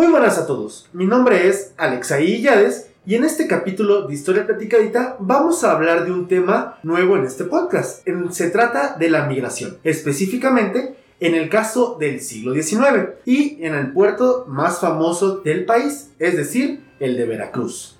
Muy buenas a todos, mi nombre es Alexaí Illades y en este capítulo de Historia Platicadita vamos a hablar de un tema nuevo en este podcast. Se trata de la migración, específicamente en el caso del siglo XIX y en el puerto más famoso del país, es decir, el de Veracruz.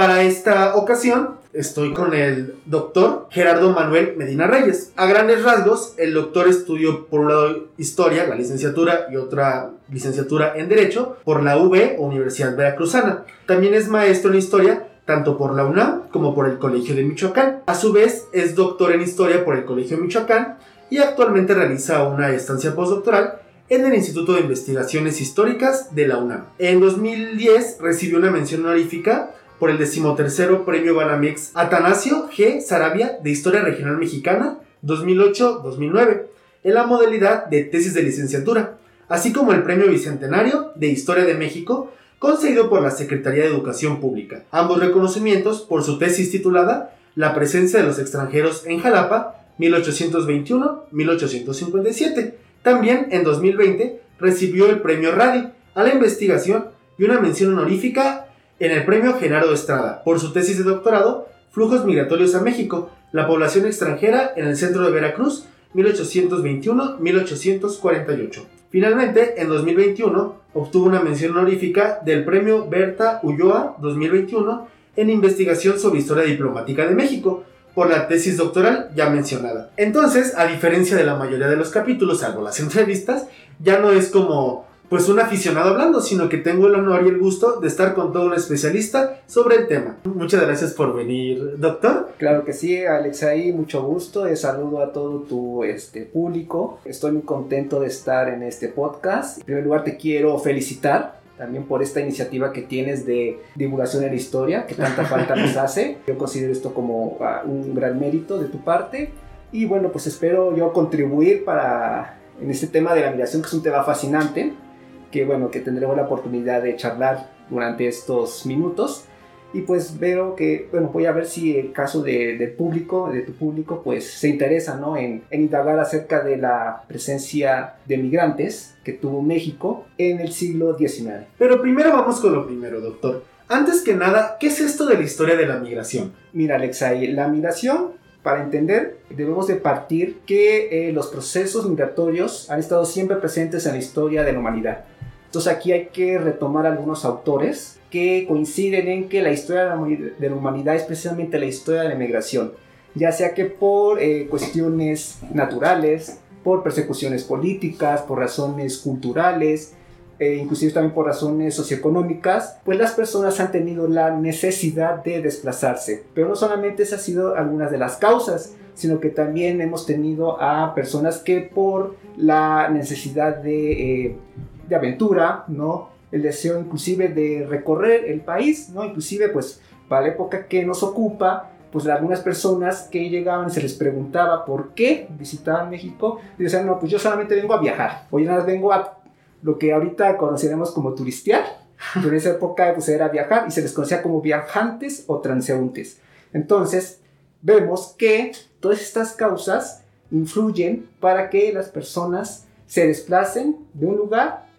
Para esta ocasión estoy con el doctor Gerardo Manuel Medina Reyes. A grandes rasgos, el doctor estudió por un lado historia, la licenciatura y otra licenciatura en derecho por la UB Universidad Veracruzana. También es maestro en historia tanto por la UNAM como por el Colegio de Michoacán. A su vez, es doctor en historia por el Colegio de Michoacán y actualmente realiza una estancia postdoctoral en el Instituto de Investigaciones Históricas de la UNAM. En 2010 recibió una mención honorífica por el decimotercero Premio Banamex Atanasio G. Sarabia de Historia Regional Mexicana 2008-2009 en la modalidad de tesis de licenciatura, así como el Premio Bicentenario de Historia de México concedido por la Secretaría de Educación Pública. Ambos reconocimientos por su tesis titulada La presencia de los extranjeros en Jalapa 1821-1857. También en 2020 recibió el Premio Radi a la investigación y una mención honorífica en el Premio Genaro Estrada por su tesis de doctorado Flujos migratorios a México, la población extranjera en el centro de Veracruz 1821-1848. Finalmente, en 2021, obtuvo una mención honorífica del Premio Berta Ulloa 2021 en investigación sobre historia diplomática de México, por la tesis doctoral ya mencionada. Entonces, a diferencia de la mayoría de los capítulos, salvo las entrevistas, ya no es como pues un aficionado hablando, sino que tengo el honor y el gusto de estar con todo un especialista sobre el tema. Muchas gracias por venir, doctor. Claro que sí, Alexei, mucho gusto. y saludo a todo tu este, público. Estoy muy contento de estar en este podcast. En primer lugar, te quiero felicitar también por esta iniciativa que tienes de divulgación en la historia, que tanta falta nos hace. Yo considero esto como ah, un gran mérito de tu parte. Y bueno, pues espero yo contribuir para en este tema de la migración, que es un tema fascinante, que bueno, que tendremos la oportunidad de charlar durante estos minutos. Y pues veo que, bueno, voy a ver si el caso de, del público, de tu público, pues se interesa, ¿no? En, en, indagar acerca de la presencia de migrantes que tuvo México en el siglo XIX. Pero primero vamos con lo primero, doctor. Antes que nada, ¿qué es esto de la historia de la migración? Mira, Alexei, la migración para entender, debemos de partir que eh, los procesos migratorios han estado siempre presentes en la historia de la humanidad. Entonces aquí hay que retomar algunos autores que coinciden en que la historia de la humanidad es precisamente la historia de la migración, ya sea que por eh, cuestiones naturales, por persecuciones políticas, por razones culturales, e inclusive también por razones socioeconómicas, pues las personas han tenido la necesidad de desplazarse. Pero no solamente esas han sido algunas de las causas, sino que también hemos tenido a personas que por la necesidad de eh, de aventura, ¿no? El deseo inclusive de recorrer el país, ¿no? Inclusive pues para la época que nos ocupa, pues algunas personas que llegaban se les preguntaba por qué visitaban México, y decían, no, pues yo solamente vengo a viajar, o yo nada vengo a lo que ahorita conoceremos como turistear, pero en esa época pues era viajar y se les conocía como viajantes o transeúntes. Entonces, vemos que todas estas causas influyen para que las personas se desplacen de un lugar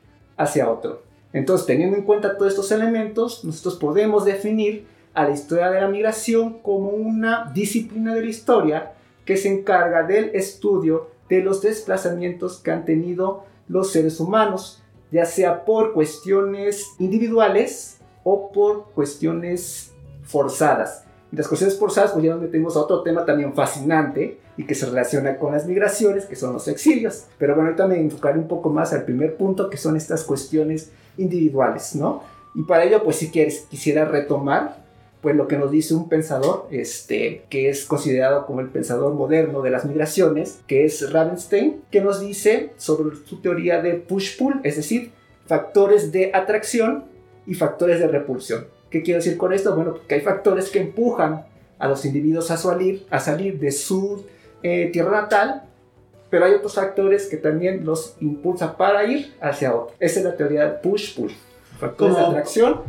hacia otro. Entonces, teniendo en cuenta todos estos elementos, nosotros podemos definir a la historia de la migración como una disciplina de la historia que se encarga del estudio de los desplazamientos que han tenido los seres humanos, ya sea por cuestiones individuales o por cuestiones forzadas. Y las cuestiones forzadas, pues ya nos metemos a otro tema también fascinante y que se relaciona con las migraciones, que son los exilios. Pero bueno, ahorita me enfocaré un poco más al primer punto, que son estas cuestiones individuales, ¿no? Y para ello, pues si quieres, quisiera retomar pues lo que nos dice un pensador, este, que es considerado como el pensador moderno de las migraciones, que es Ravenstein, que nos dice sobre su teoría de push-pull, es decir, factores de atracción y factores de repulsión. ¿Qué quiero decir con esto? Bueno, que hay factores que empujan a los individuos a salir, a salir de su eh, tierra natal, pero hay otros factores que también los impulsan para ir hacia otro. Esa es la teoría push-pull. Factores de atracción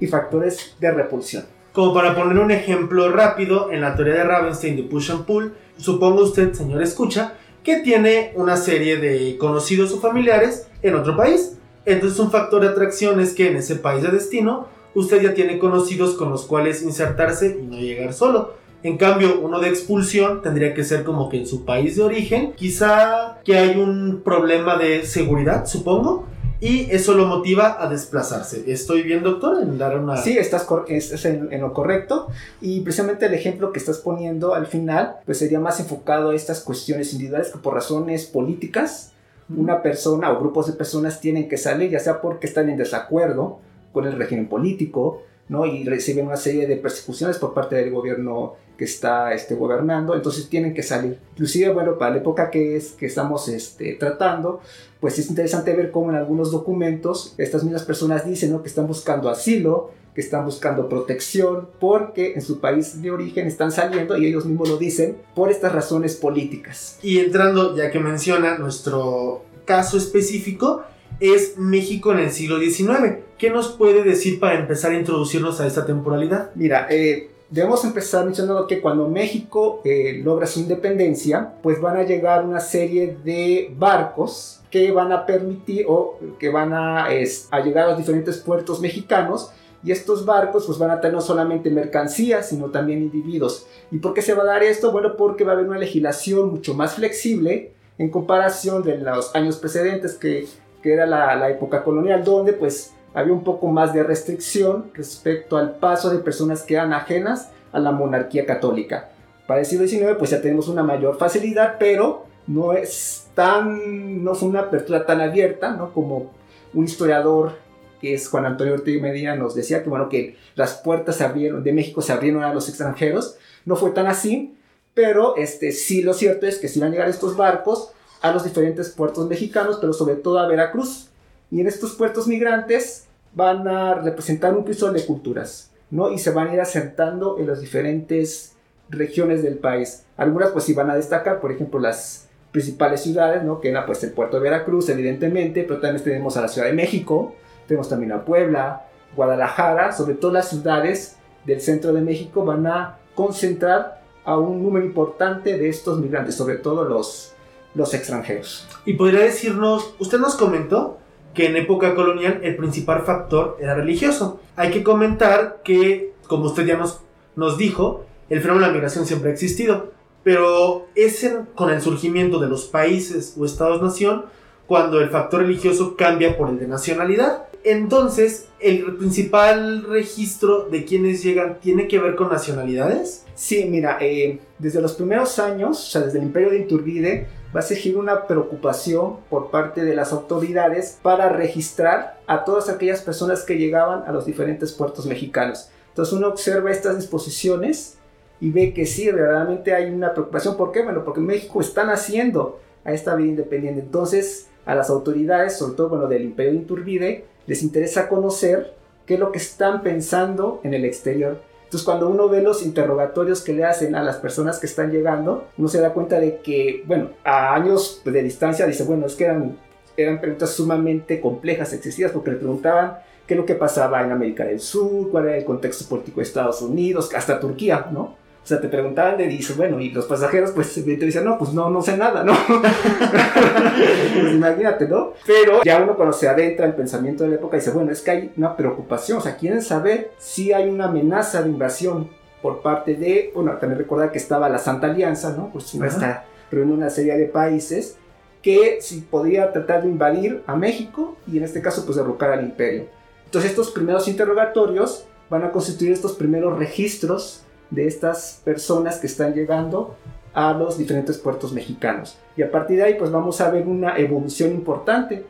y factores de repulsión. Como para poner un ejemplo rápido, en la teoría de Ravenstein de push and pull, supongo usted, señor escucha, que tiene una serie de conocidos o familiares en otro país Entonces un factor de atracción es que en ese país de destino usted ya tiene conocidos con los cuales insertarse y no llegar solo. En cambio, uno de expulsión tendría que ser como que en su país de origen, quizá que hay un problema de seguridad, supongo, y eso lo motiva a desplazarse. ¿Estoy bien, doctor, en dar una...? Sí, estás es, en, lo correcto, y precisamente el ejemplo que estás poniendo al final, pues sería más enfocado a estas cuestiones individuales que por razones políticas, una persona o grupos de personas tienen que salir, ya sea porque están en desacuerdo con el régimen político, ¿no? Y reciben una serie de persecuciones por parte del gobierno que está este, gobernando, entonces tienen que salir. Inclusive, bueno, para la época que, es, que estamos este, tratando, pues es interesante ver cómo en algunos documentos estas mismas personas dicen ¿no? que están buscando asilo, que están buscando protección, porque en su país de origen están saliendo, y ellos mismos lo dicen, por estas razones políticas. Y entrando, ya que menciona nuestro caso específico, es México en el siglo XIX. ¿Qué nos puede decir para empezar a introducirnos a esta temporalidad? Mira, eh, debemos empezar mencionando que cuando México eh, logra su independencia, pues van a llegar una serie de barcos que van a permitir o que van a, a llegar a los diferentes puertos mexicanos y estos barcos pues van a tener no solamente mercancías, sino también individuos. ¿Y por qué se va a dar esto? Bueno, porque va a haber una legislación mucho más flexible en comparación de los años precedentes que que era la, época colonial, donde pues había un poco más de restricción respecto al paso de personas que eran ajenas a la monarquía católica. Para el siglo XIX pues ya tenemos una mayor facilidad, pero no es tan, no fue una apertura tan abierta, ¿no? Como un historiador que es Juan Antonio Ortega Medina nos decía que bueno que las puertas se abrieron de México se abrieron a los extranjeros, no fue tan así, pero este sí lo cierto es que si van a llegar estos barcos a los diferentes puertos mexicanos, pero sobre todo a Veracruz. Y en estos puertos migrantes van a representar un piso de culturas, ¿no? Y se van a ir asentando en las diferentes regiones del país. Algunas pues sí van a destacar, por ejemplo, las principales ciudades, ¿no? Que era pues el puerto de Veracruz, evidentemente, pero también tenemos a la Ciudad de México, tenemos también a Puebla, Guadalajara, sobre todo las ciudades del centro de México van a concentrar a un número importante de estos migrantes, sobre todo los los extranjeros. Y podría decirnos, usted nos comentó que en época colonial el principal factor era religioso. Hay que comentar que, como usted ya nos, nos dijo, el fenómeno de la migración siempre ha existido, pero es con el surgimiento de los países o estados-nación cuando el factor religioso cambia por el de nacionalidad. Entonces, ¿el principal registro de quienes llegan tiene que ver con nacionalidades? Sí, mira, eh, desde los primeros años, o sea, desde el imperio de Iturbide, va a surgir una preocupación por parte de las autoridades para registrar a todas aquellas personas que llegaban a los diferentes puertos mexicanos. Entonces uno observa estas disposiciones y ve que sí, verdaderamente hay una preocupación. ¿Por qué? Bueno, porque México están haciendo a esta vida independiente. Entonces a las autoridades, sobre todo bueno, del Imperio de Iturbide, les interesa conocer qué es lo que están pensando en el exterior. Entonces, cuando uno ve los interrogatorios que le hacen a las personas que están llegando, uno se da cuenta de que, bueno, a años de distancia dice, bueno, es que eran, eran preguntas sumamente complejas, excesivas, porque le preguntaban qué es lo que pasaba en América del Sur, cuál era el contexto político de Estados Unidos, hasta Turquía, ¿no? O sea, te preguntaban de dice, bueno, y los pasajeros pues te dicen, no, pues no, no sé nada, ¿no? pues imagínate, ¿no? Pero ya uno cuando se adentra el pensamiento de la época dice, bueno, es que hay una preocupación, o sea, quieren saber si hay una amenaza de invasión por parte de, bueno, también recordar que estaba la Santa Alianza, ¿no? Pues uh está reuniendo una serie de países que si podía tratar de invadir a México y en este caso pues derrocar al imperio. Entonces estos primeros interrogatorios van a constituir estos primeros registros de estas personas que están llegando a los diferentes puertos mexicanos. Y a partir de ahí pues vamos a ver una evolución importante.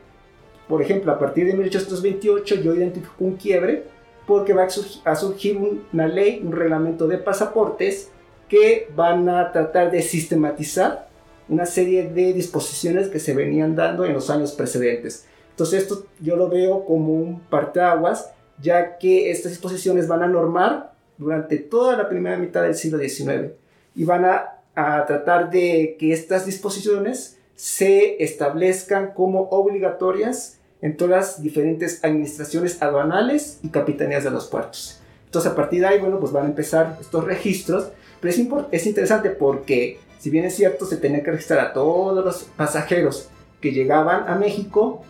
Por ejemplo, a partir de 1828 yo identifico un quiebre porque va a surgir una ley, un reglamento de pasaportes que van a tratar de sistematizar una serie de disposiciones que se venían dando en los años precedentes. Entonces esto yo lo veo como un parteaguas, ya que estas disposiciones van a normar durante toda la primera mitad del siglo XIX y van a, tratar de que estas disposiciones se establezcan como obligatorias en todas las diferentes administraciones aduanales y capitanías de los puertos. Entonces a partir de ahí, bueno, pues van a empezar estos registros, pero es, es interesante porque si bien es cierto, se tenía que registrar a todos los pasajeros que llegaban a México,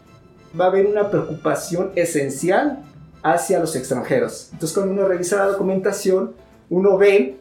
va a haber una preocupación esencial hacia los extranjeros. Entonces, cuando uno revisa la documentación, uno ve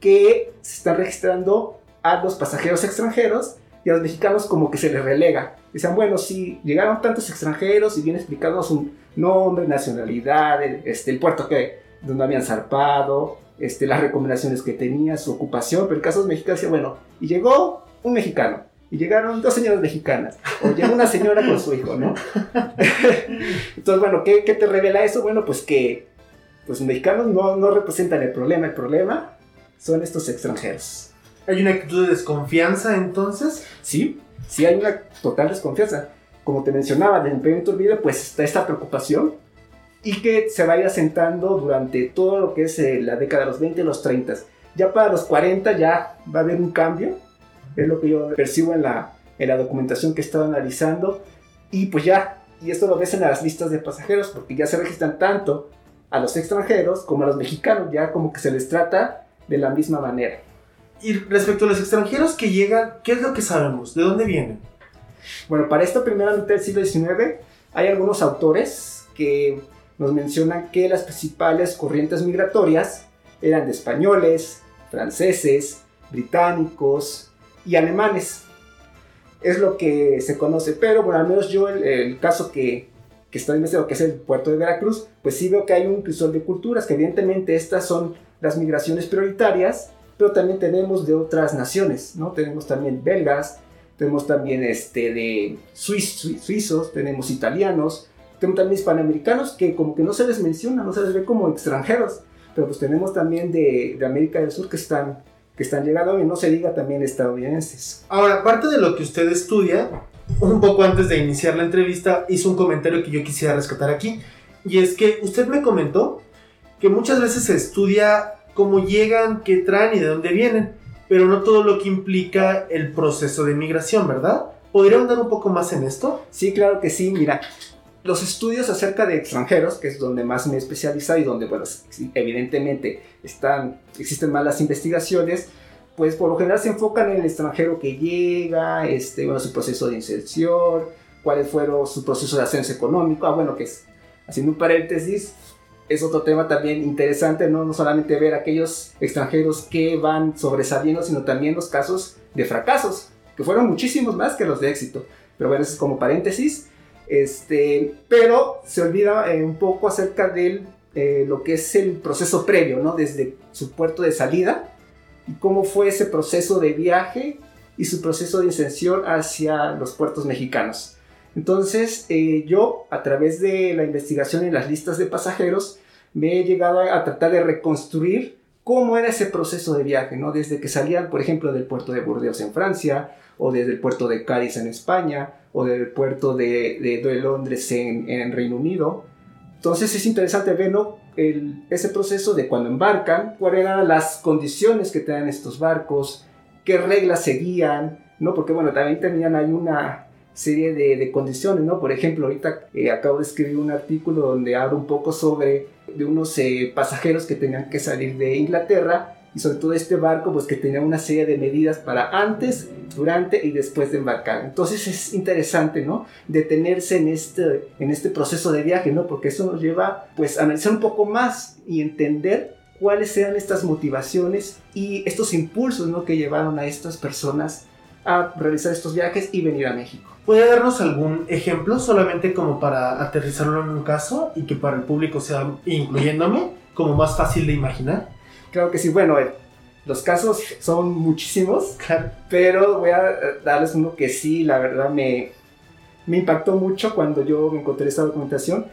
que se están registrando a los pasajeros extranjeros y a los mexicanos como que se les relega. Dicen, bueno, si llegaron tantos extranjeros y bien explicado su nombre, nacionalidad, este, el puerto que, donde habían zarpado, este, las recomendaciones que tenía, su ocupación, pero el caso de mexicanos decía, bueno, y llegó un mexicano, y llegaron dos señoras mexicanas, o llegó una señora con su hijo, ¿no? Entonces, bueno, ¿qué, te revela eso? Bueno, pues que pues, los mexicanos no, no representan el problema, el problema son estos extranjeros. ¿Hay una actitud de desconfianza entonces? Sí, sí hay una total desconfianza. Como te mencionaba, en el primer video, pues está esta preocupación y que se vaya asentando durante todo lo que es eh, la década de los 20 y los 30. Ya para los 40 ya va a haber un cambio, es lo que yo percibo en la, en la documentación que he estado analizando, y pues ya, y esto lo ves en las listas de pasajeros, porque ya se registran tanto a los extranjeros como a los mexicanos, ya como que se les trata de la misma manera. Y respecto a los extranjeros que llegan, ¿qué es lo que sabemos? ¿De dónde vienen? Bueno, para esta primera mitad del siglo XIX hay algunos autores que nos mencionan que las principales corrientes migratorias eran de españoles, franceses, británicos y alemanes. Es lo que se conoce, pero bueno, al menos yo el, caso que, que está investigando, que es el puerto de Veracruz, pues sí veo que hay un crisol de culturas, que evidentemente estas son las migraciones prioritarias, pero también tenemos de otras naciones, ¿no? Tenemos también belgas, tenemos también este, de suizos, tenemos italianos, tenemos también hispanoamericanos que como que no se les menciona, no se les ve como extranjeros, pero pues tenemos también de, de América del Sur que están, que están llegando y no se diga también estadounidenses. Ahora, aparte de lo que usted estudia, un poco antes de iniciar la entrevista hizo un comentario que yo quisiera rescatar aquí, y es que usted me comentó que muchas veces se estudia cómo llegan, qué traen y de dónde vienen, pero no todo lo que implica el proceso de migración, ¿verdad? ¿Podría andar un poco más en esto? Sí, claro que sí. Mira, los estudios acerca de extranjeros, que es donde más me he especializado y donde, bueno, evidentemente están, existen más las investigaciones, pues por lo general se enfocan en el extranjero que llega, este, bueno, su proceso de inserción, cuáles fueron su proceso de ascenso económico, ah, bueno, que es, haciendo un paréntesis, es otro tema también interesante, ¿no? no solamente ver aquellos extranjeros que van sobresaliendo, sino también los casos de fracasos, que fueron muchísimos más que los de éxito. Pero bueno, eso es como paréntesis. Este, pero se olvida eh, un poco acerca de eh, lo que es el proceso previo, ¿no? Desde su puerto de salida y cómo fue ese proceso de viaje y su proceso de ascensión hacia los puertos mexicanos. Entonces, eh, yo, a través de la investigación en las listas de pasajeros, me he llegado a, tratar de reconstruir cómo era ese proceso de viaje, ¿no? Desde que salían, por ejemplo, del puerto de Burdeos en Francia, o desde el puerto de Cádiz en España, o del puerto de, de, Londres en, en, Reino Unido. Entonces es interesante ver ese proceso de cuando embarcan, cuáles eran las condiciones que tenían estos barcos, qué reglas seguían, ¿no? Porque bueno, también tenían ahí una, serie de, de, condiciones, ¿no? Por ejemplo, ahorita eh, acabo de escribir un artículo donde hablo un poco sobre de unos eh, pasajeros que tenían que salir de Inglaterra y sobre todo este barco pues que tenía una serie de medidas para antes, durante y después de embarcar. Entonces es interesante, ¿no? Detenerse en este, en este proceso de viaje, ¿no? Porque eso nos lleva pues a analizar un poco más y entender cuáles eran estas motivaciones y estos impulsos, ¿no? Que llevaron a estas personas a realizar estos viajes y venir a México. ¿Puede darnos algún ejemplo solamente como para aterrizarlo en un caso y que para el público sea, incluyéndome, como más fácil de imaginar? Claro que sí, bueno, eh, los casos son muchísimos, pero voy a darles uno que sí, la verdad me, me impactó mucho cuando yo me encontré esta documentación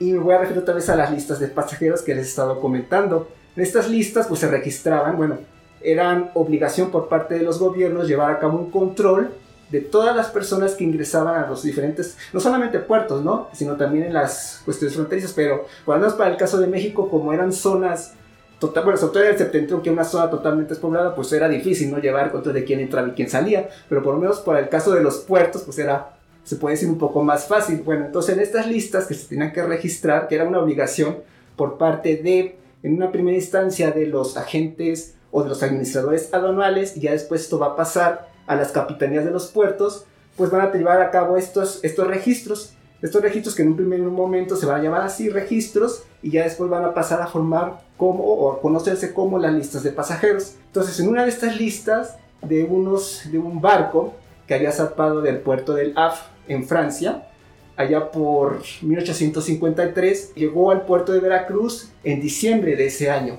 y me voy a referir otra vez a las listas de pasajeros que les he estado comentando. En estas listas pues se registraban, bueno, eran obligación por parte de los gobiernos llevar a cabo un control de todas las personas que ingresaban a los diferentes, no solamente puertos, ¿no? Sino también en las cuestiones fronterizas, pero por lo menos para el caso de México, como eran zonas, total, bueno, sobre todo en el septentrión, que una zona totalmente despoblada, pues era difícil, ¿no? Llevar control de quién entraba y quién salía, pero por lo menos para el caso de los puertos, pues era, se puede decir, un poco más fácil. Bueno, entonces en estas listas que se tenían que registrar, que era una obligación por parte de, en una primera instancia, de los agentes o de los administradores aduanales, y ya después esto va a pasar a las capitanías de los puertos, pues van a llevar a cabo estos, estos registros. Estos registros que en un primer momento se van a llamar así registros y ya después van a pasar a formar como o a conocerse como las listas de pasajeros. Entonces, en una de estas listas de unos de un barco que había zarpado del puerto del Havre en Francia, allá por 1853, llegó al puerto de Veracruz en diciembre de ese año.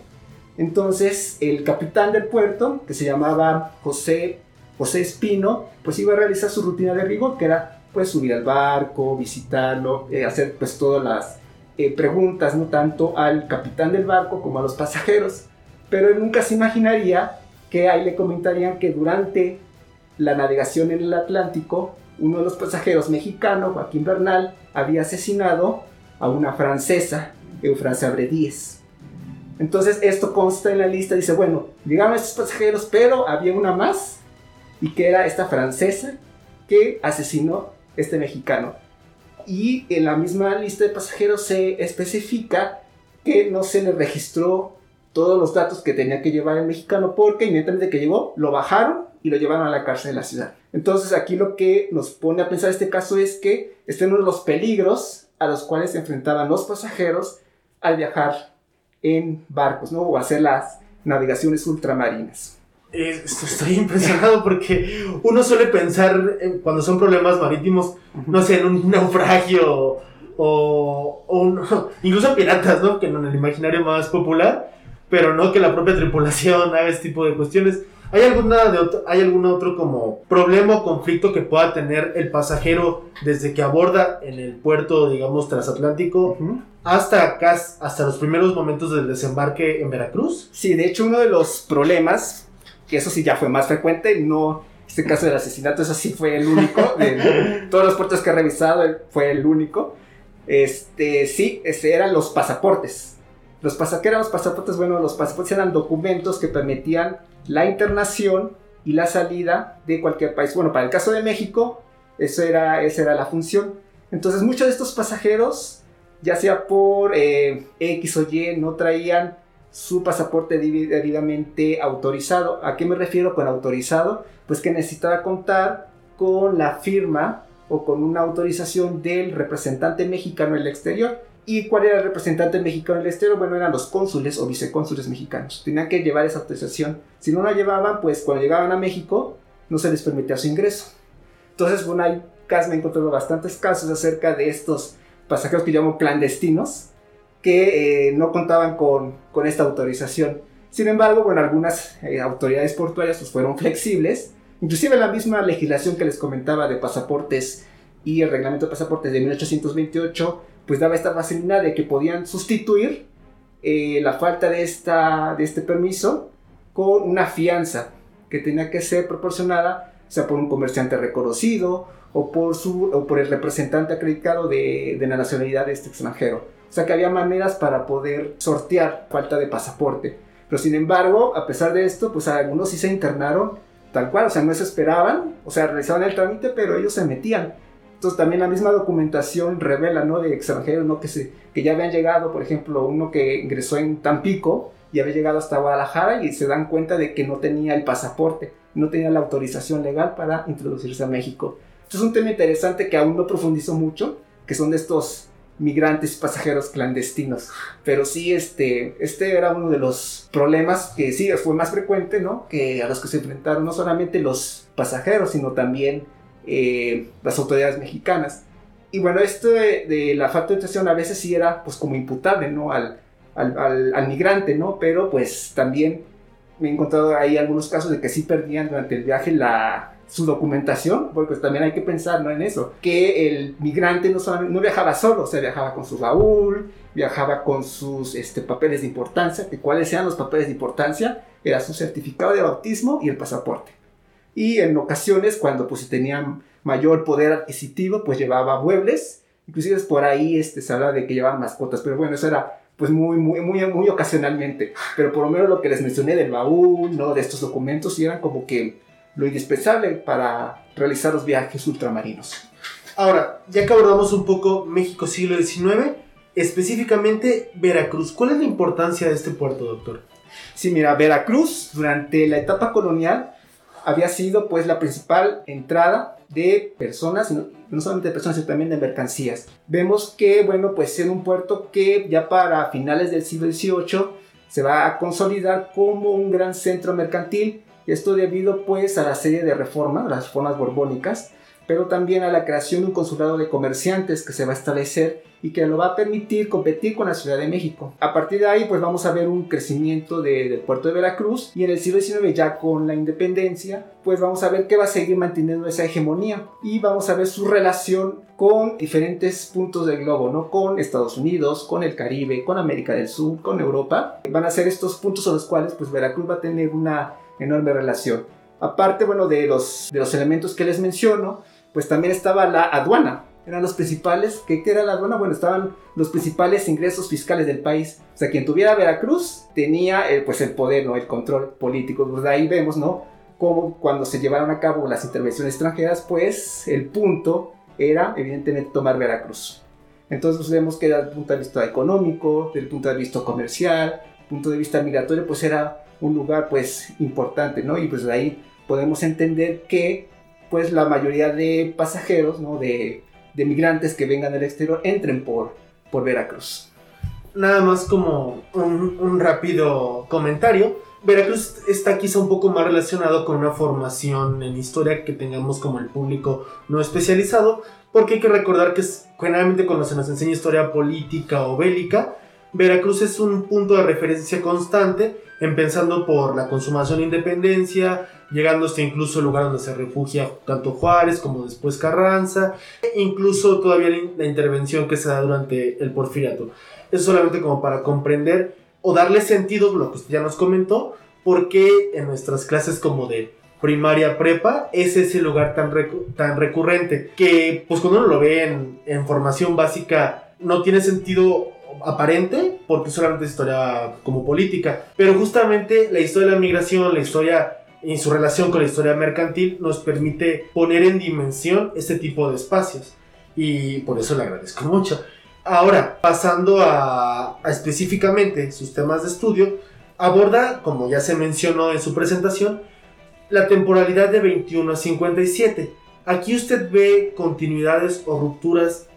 Entonces, el capitán del puerto, que se llamaba José, José Espino, pues iba a realizar su rutina de rigor, que era pues subir al barco, visitarlo, eh, hacer pues todas las eh, preguntas, no tanto al capitán del barco como a los pasajeros. Pero él nunca se imaginaría que ahí le comentarían que durante la navegación en el Atlántico, uno de los pasajeros mexicanos, Joaquín Bernal, había asesinado a una francesa, Eufrasia Bredíez. Entonces esto consta en la lista, dice, bueno, llegaron estos pasajeros, pero había una más, y que era esta francesa que asesinó este mexicano. Y en la misma lista de pasajeros se especifica que no se le registró todos los datos que tenía que llevar el mexicano porque inmediatamente que llegó lo bajaron y lo llevaron a la cárcel de la ciudad. Entonces aquí lo que nos pone a pensar este caso es que este es de los peligros a los cuales se enfrentaban los pasajeros al viajar en barcos, ¿no? O hacer las navegaciones ultramarinas. Estoy impresionado porque uno suele pensar cuando son problemas marítimos, no sé, en un naufragio o, o incluso piratas, ¿no? Que en el imaginario más popular, pero no que la propia tripulación haga este tipo de cuestiones. ¿Hay, alguna de ¿Hay algún otro como problema o conflicto que pueda tener el pasajero desde que aborda en el puerto, digamos, transatlántico hasta acá, hasta los primeros momentos del desembarque en Veracruz? Sí, de hecho uno de los problemas, que eso sí ya fue más frecuente, no este caso del asesinato, eso sí fue el único, todos los puertos que he revisado fue el único, este, sí, ese eran los pasaportes los pasajeros, los pasaportes, bueno, los pasaportes eran documentos que permitían la internación y la salida de cualquier país. Bueno, para el caso de México, eso era, esa era la función. Entonces, muchos de estos pasajeros, ya sea por eh, X o Y, no traían su pasaporte debidamente autorizado. ¿A qué me refiero con autorizado? Pues que necesitaba contar con la firma o con una autorización del representante mexicano en el exterior. ¿Y cuál era el representante mexicano en el exterior? Bueno, eran los cónsules o vicecónsules mexicanos. Tenían que llevar esa autorización. Si no la llevaban, pues cuando llegaban a México no se les permitía su ingreso. Entonces, bueno, hay me he encontrado bastantes casos acerca de estos pasajeros que llamo clandestinos, que eh, no contaban con, con, esta autorización. Sin embargo, bueno, algunas eh, autoridades portuarias pues, fueron flexibles. Inclusive la misma legislación que les comentaba de pasaportes y el reglamento de pasaportes de 1828 pues daba esta facilidad de que podían sustituir eh, la falta de, esta, de este permiso con una fianza que tenía que ser proporcionada, sea por un comerciante reconocido o por, su, o por el representante acreditado de, de la nacionalidad de este extranjero. O sea que había maneras para poder sortear falta de pasaporte. Pero sin embargo, a pesar de esto, pues algunos sí se internaron tal cual, o sea, no se esperaban, o sea, realizaban el trámite, pero ellos se metían. Entonces también la misma documentación revela, ¿no? De extranjeros, ¿no? Que, se, que ya habían llegado, por ejemplo, uno que ingresó en Tampico y había llegado hasta Guadalajara y se dan cuenta de que no tenía el pasaporte, no tenía la autorización legal para introducirse a México. Esto es un tema interesante que aún no profundizo mucho, que son de estos migrantes y pasajeros clandestinos. Pero sí, este, este era uno de los problemas que sí fue más frecuente, ¿no? Que a los que se enfrentaron no solamente los pasajeros, sino también eh, las autoridades mexicanas. Y bueno, esto de, la falta de atención a veces sí era pues como imputable, ¿no? Al, al, al, migrante, ¿no? Pero pues también me he encontrado ahí algunos casos de que sí perdían durante el viaje la, su documentación, porque pues, también hay que pensar ¿no? en eso, que el migrante no, solamente, no viajaba solo, o sea, viajaba con su baúl, viajaba con sus este, papeles de importancia, que cuáles sean los papeles de importancia, era su certificado de bautismo y el pasaporte y en ocasiones cuando pues tenían mayor poder adquisitivo pues llevaba muebles, inclusive por ahí este, se habla de que llevaban mascotas, pero bueno, eso era pues muy, muy, muy, ocasionalmente, pero por lo menos lo que les mencioné del baúl, ¿no? De estos documentos, sí eran como que lo indispensable para realizar los viajes ultramarinos. Ahora, ya que abordamos un poco México siglo XIX, específicamente Veracruz, ¿cuál es la importancia de este puerto, doctor? Sí, mira, Veracruz durante la etapa colonial había sido pues la principal entrada de personas, no, solamente de personas, sino también de mercancías. Vemos que, bueno, pues en un puerto que ya para finales del siglo XVIII se va a consolidar como un gran centro mercantil, esto debido pues a la serie de reformas, las reformas borbónicas, pero también a la creación de un consulado de comerciantes que se va a establecer y que lo va a permitir competir con la Ciudad de México. A partir de ahí, pues vamos a ver un crecimiento del puerto de Veracruz y en el siglo XIX ya con la independencia, pues vamos a ver que va a seguir manteniendo esa hegemonía y vamos a ver su relación con diferentes puntos del globo, ¿no? Con Estados Unidos, con el Caribe, con América del Sur, con Europa. Van a ser estos puntos a los cuales pues Veracruz va a tener una enorme relación. Aparte, bueno, de los, de los elementos que les menciono, pues también estaba la aduana. Eran los principales, ¿qué, era la aduana? Bueno, estaban los principales ingresos fiscales del país. O sea, quien tuviera Veracruz tenía el, pues el poder, ¿no? El control político. Pues de ahí vemos, ¿no? Cómo cuando se llevaron a cabo las intervenciones extranjeras, pues el punto era evidentemente tomar Veracruz. Entonces pues, vemos que desde el punto de vista económico, desde el punto de vista comercial, punto de vista migratorio, pues era un lugar pues importante, ¿no? Y pues ahí podemos entender que pues la mayoría de pasajeros, ¿no? de, de migrantes que vengan del exterior entren por, por Veracruz. Nada más como un, un rápido comentario. Veracruz está quizá un poco más relacionado con una formación en historia que tengamos como el público no especializado, porque hay que recordar que generalmente cuando se nos enseña historia política o bélica, Veracruz es un punto de referencia constante, empezando por la consumación de independencia, llegando hasta incluso el lugar donde se refugia tanto Juárez como después Carranza, e incluso todavía la intervención que se da durante el porfiriato. Eso solamente como para comprender o darle sentido, lo que usted ya nos comentó, por qué en nuestras clases como de primaria prepa es ese lugar tan, tan recurrente que pues cuando uno lo ve en, en formación básica no tiene sentido aparente porque solamente es historia como política pero justamente la historia de la migración la historia y su relación con la historia mercantil nos permite poner en dimensión este tipo de espacios. Y por eso le agradezco mucho. Ahora, pasando a, específicamente sus temas de estudio, aborda, como ya se mencionó en su presentación, la temporalidad de 21 a 57. Aquí usted ve continuidades o rupturas,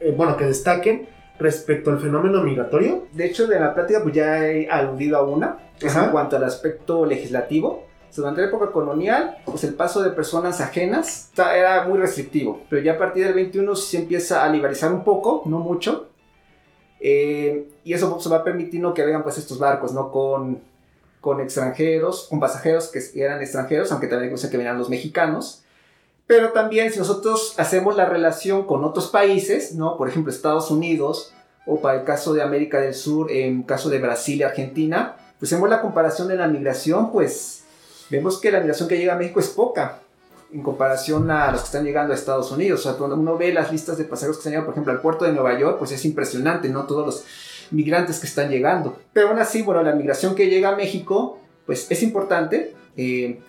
eh, bueno, que destaquen respecto al fenómeno migratorio. De hecho, de la plática pues ya he aludido a una, es en cuanto al aspecto legislativo. Durante la época colonial, pues el paso de personas ajenas era muy restrictivo, pero ya a partir del 21 se empieza a liberalizar un poco, no mucho, eh, y eso pues, va permitiendo que vengan pues estos barcos, ¿no? Con, con extranjeros, con pasajeros que eran extranjeros, aunque también hay que venían los mexicanos, pero también si nosotros hacemos la relación con otros países, ¿no? Por ejemplo Estados Unidos, o para el caso de América del Sur, en caso de Brasil y Argentina, pues hacemos la comparación de la migración, pues vemos que la migración que llega a México es poca en comparación a los que están llegando a Estados Unidos. O sea, cuando uno ve las listas de pasajeros que están llegando, por ejemplo, al puerto de Nueva York, pues es impresionante, ¿no? Todos los migrantes que están llegando. Pero aún así, bueno, la migración que llega a México, pues es importante, eh,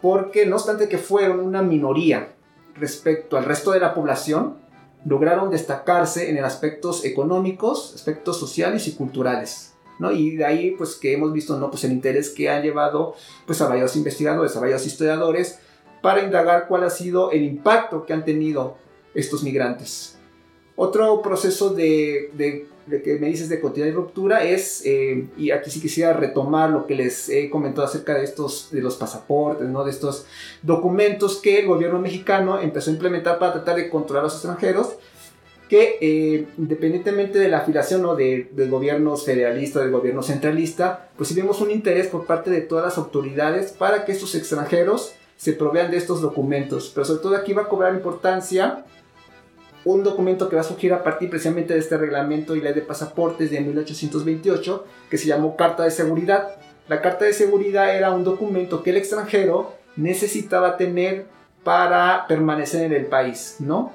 porque no obstante que fueron una minoría respecto al resto de la población, lograron destacarse en el aspectos económicos, aspectos sociales y culturales. Y de ahí, pues, que hemos visto, ¿no? Pues el interés que han llevado, pues, a varios investigadores, a varios historiadores, para indagar cuál ha sido el impacto que han tenido estos migrantes. Otro proceso de, que me dices de continuidad y ruptura es, eh, y aquí sí quisiera retomar lo que les he comentado acerca de estos, de los pasaportes, ¿no? De estos documentos que el gobierno mexicano empezó a implementar para tratar de controlar a los extranjeros que eh, independientemente de la afiliación o de, del gobierno federalista, del gobierno centralista, pues sí vemos un interés por parte de todas las autoridades para que estos extranjeros se provean de estos documentos. Pero sobre todo aquí va a cobrar importancia un documento que va a surgir a partir precisamente de este reglamento y ley de pasaportes de 1828 que se llamó Carta de Seguridad. La Carta de Seguridad era un documento que el extranjero necesitaba tener para permanecer en el país, ¿no?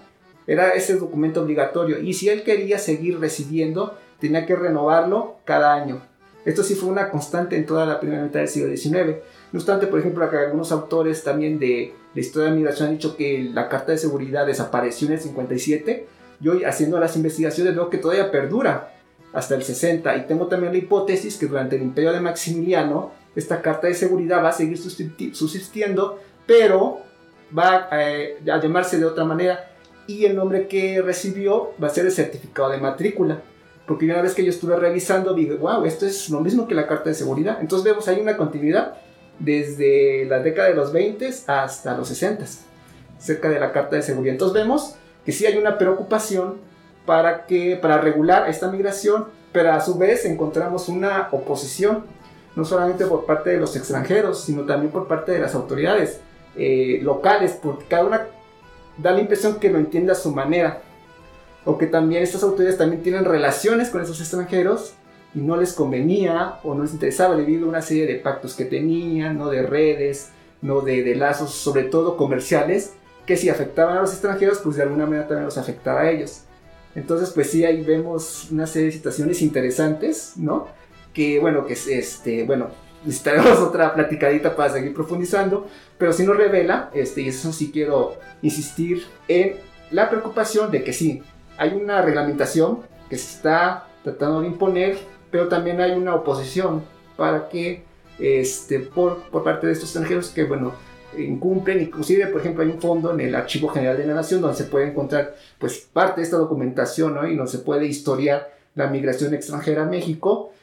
Era ese documento obligatorio y si él quería seguir residiendo, tenía que renovarlo cada año. Esto sí fue una constante en toda la primera mitad del siglo XIX. No obstante, por ejemplo, algunos autores también de la historia de migración han dicho que la Carta de Seguridad desapareció en el 57 y hoy haciendo las investigaciones veo que todavía perdura hasta el 60 y tengo también la hipótesis que durante el imperio de Maximiliano esta Carta de Seguridad va a seguir subsistiendo pero va eh, a llamarse de otra manera y el nombre que recibió va a ser el certificado de matrícula. Porque una vez que yo estuve revisando, dije, wow, esto es lo mismo que la carta de seguridad. Entonces vemos ahí una continuidad desde la década de los 20 hasta los 60, cerca de la carta de seguridad. Entonces vemos que sí hay una preocupación para, que, para regular esta migración, pero a su vez encontramos una oposición, no solamente por parte de los extranjeros, sino también por parte de las autoridades eh, locales, porque cada una da la impresión que lo entiende a su manera, o que también estas autoridades también tienen relaciones con esos extranjeros y no les convenía o no les interesaba debido a una serie de pactos que tenían, no de redes, no de, lazos, sobre todo comerciales, que si afectaban a los extranjeros, pues de alguna manera también los afectaba a ellos. Entonces, pues sí, ahí vemos una serie de situaciones interesantes, ¿no? Que bueno, que es este, bueno, necesitaremos otra platicadita para seguir profundizando, pero sí nos revela, este, y eso sí quiero insistir en la preocupación de que sí, hay una reglamentación que se está tratando de imponer, pero también hay una oposición para que, este, por, por parte de estos extranjeros que, bueno, incumplen, inclusive, por ejemplo, hay un fondo en el Archivo General de la Nación donde se puede encontrar, pues, parte de esta documentación, ¿no? Y donde se puede historiar la migración extranjera a México,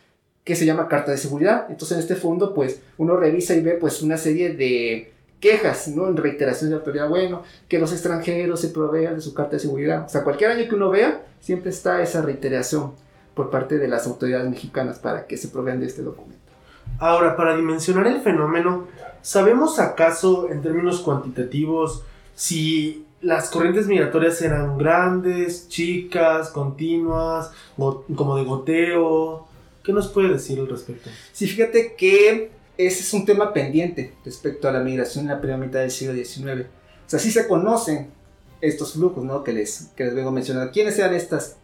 que se llama Carta de Seguridad. Entonces, en este fondo, pues, uno revisa y ve, pues, una serie de quejas, ¿no? En reiteración de autoridad, bueno, que los extranjeros se provean de su carta de seguridad. O sea, cualquier año que uno vea, siempre está esa reiteración por parte de las autoridades mexicanas para que se provean de este documento. Ahora, para dimensionar el fenómeno, ¿sabemos acaso en términos cuantitativos si las corrientes migratorias eran grandes, chicas, continuas, como de goteo? ¿Qué nos puede decir al respecto? Sí, fíjate que ese es un tema pendiente respecto a la migración en la primera mitad del siglo XIX. O sea, sí se conocen estos flujos, ¿no? Que les, que les vengo a mencionar. ¿Quiénes eran estas,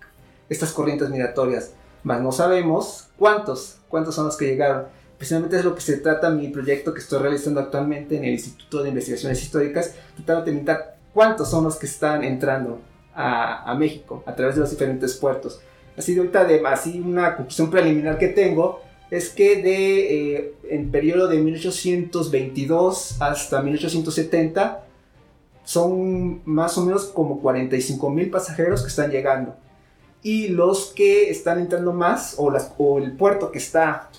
estas corrientes migratorias? Más no sabemos cuántos, cuántos son los que llegaron. Precisamente es lo que se trata mi proyecto que estoy realizando actualmente en el Instituto de Investigaciones Históricas, tratando de limitar cuántos son los que están entrando a, a México a través de los diferentes puertos. Así de ahorita, de, así una conclusión preliminar que tengo es que de, eh, en periodo de 1822 hasta 1870 son más o menos como 45 mil pasajeros que están llegando. Y los que están entrando más, o, el puerto que está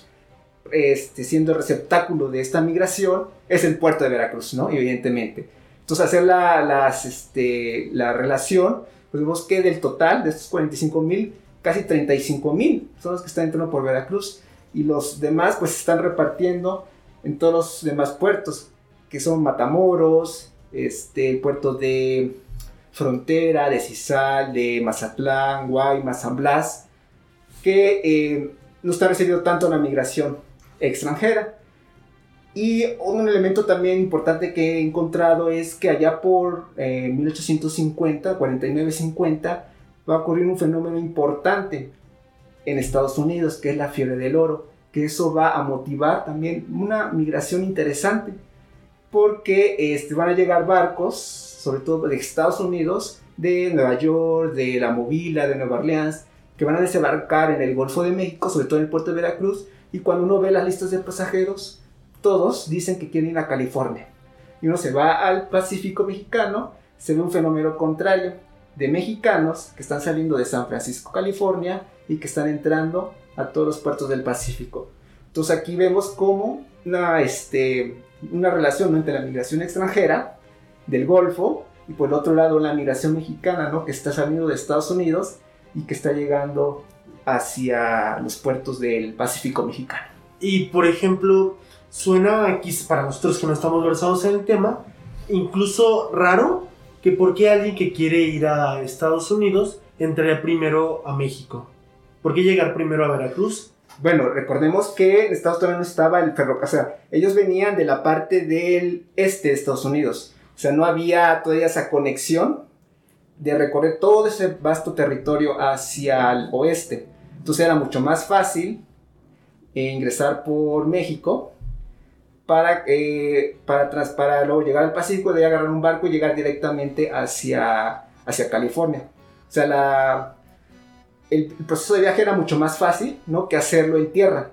este, siendo receptáculo de esta migración, es el puerto de Veracruz, ¿no? Evidentemente. Entonces, hacer la, este, la relación, pues vemos que del total de estos 45 mil, casi 35 mil son los que están entrando por Veracruz y los demás pues se están repartiendo en todos los demás puertos, que son Matamoros, este, el puerto de Frontera, de Cisal, de Mazatlán, Guaymas, San Blas, que eh, no está recibiendo tanto la migración extranjera. Y un elemento también importante que he encontrado es que allá por 1850, 49-50, va a ocurrir un fenómeno importante en Estados Unidos, que es la fiebre del oro, que eso va a motivar también una migración interesante, porque este, van a llegar barcos, sobre todo de Estados Unidos, de Nueva York, de La Movila, de Nueva Orleans, que van a desembarcar en el Golfo de México, sobre todo en el puerto de Veracruz, y cuando uno ve las listas de pasajeros, todos dicen que quieren ir a California. Y uno se va al Pacífico mexicano, se ve un fenómeno contrario de mexicanos que están saliendo de San Francisco, California, y que están entrando a todos los puertos del Pacífico. Entonces aquí vemos como una, este, una relación entre la migración extranjera del Golfo y por el otro lado la migración mexicana, ¿no? que está saliendo de Estados Unidos y que está llegando hacia los puertos del Pacífico mexicano. Y por ejemplo, suena aquí para nosotros que no estamos versados en el tema, incluso raro que por qué alguien que quiere ir a Estados Unidos entraría primero a México. ¿Por qué llegar primero a Veracruz? Bueno, recordemos que en Estados Unidos no estaba el ferrocarril. O sea, ellos venían de la parte del este de Estados Unidos. O sea, no había todavía esa conexión de recorrer todo ese vasto territorio hacia el oeste. Entonces era mucho más fácil eh, ingresar por México para, eh, para, para luego llegar al Pacífico, de agarrar un barco y llegar directamente hacia, hacia California. O sea, el, proceso de viaje era mucho más fácil ¿no? que hacerlo en tierra.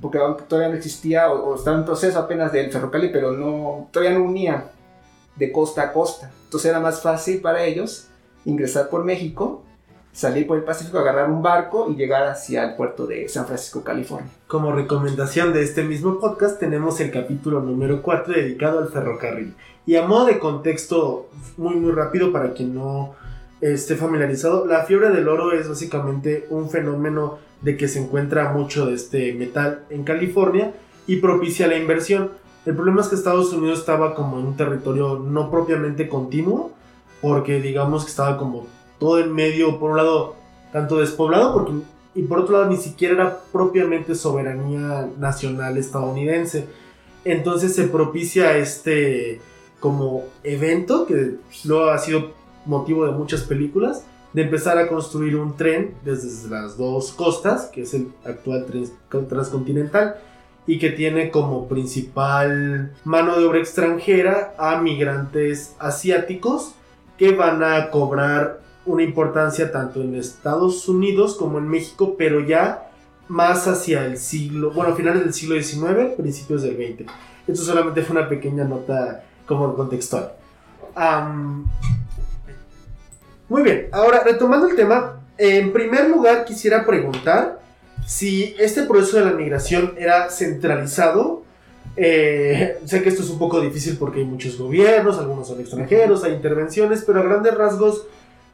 porque todavía no existía o, estaba en proceso apenas del ferrocarril, pero no, todavía no unía de costa a costa. Entonces era más fácil para ellos ingresar por México, salir por el Pacífico, agarrar un barco y llegar hacia el puerto de San Francisco, California. Como recomendación de este mismo podcast tenemos el capítulo número 4 dedicado al ferrocarril. Y a modo de contexto muy muy rápido para quien no esté familiarizado, la fiebre del oro es básicamente un fenómeno de que se encuentra mucho de este metal en California y propicia la inversión. El problema es que Estados Unidos estaba como en un territorio no propiamente continuo, porque digamos que estaba como todo en medio, por un lado, tanto despoblado, porque, y por otro lado ni siquiera era propiamente soberanía nacional estadounidense. Entonces se propicia este como evento, que luego ha sido motivo de muchas películas, de empezar a construir un tren desde las dos costas, que es el actual tren transcontinental, y que tiene como principal mano de obra extranjera a migrantes asiáticos que van a cobrar una importancia tanto en Estados Unidos como en México, pero ya más hacia el siglo, bueno, finales del siglo XIX, principios del XX. Esto solamente fue una pequeña nota como contextual. Muy bien, ahora retomando el tema, en primer lugar quisiera preguntar si este proceso de la migración era centralizado. Eh, sé que esto es un poco difícil porque hay muchos gobiernos, algunos son extranjeros, hay intervenciones, pero a grandes rasgos,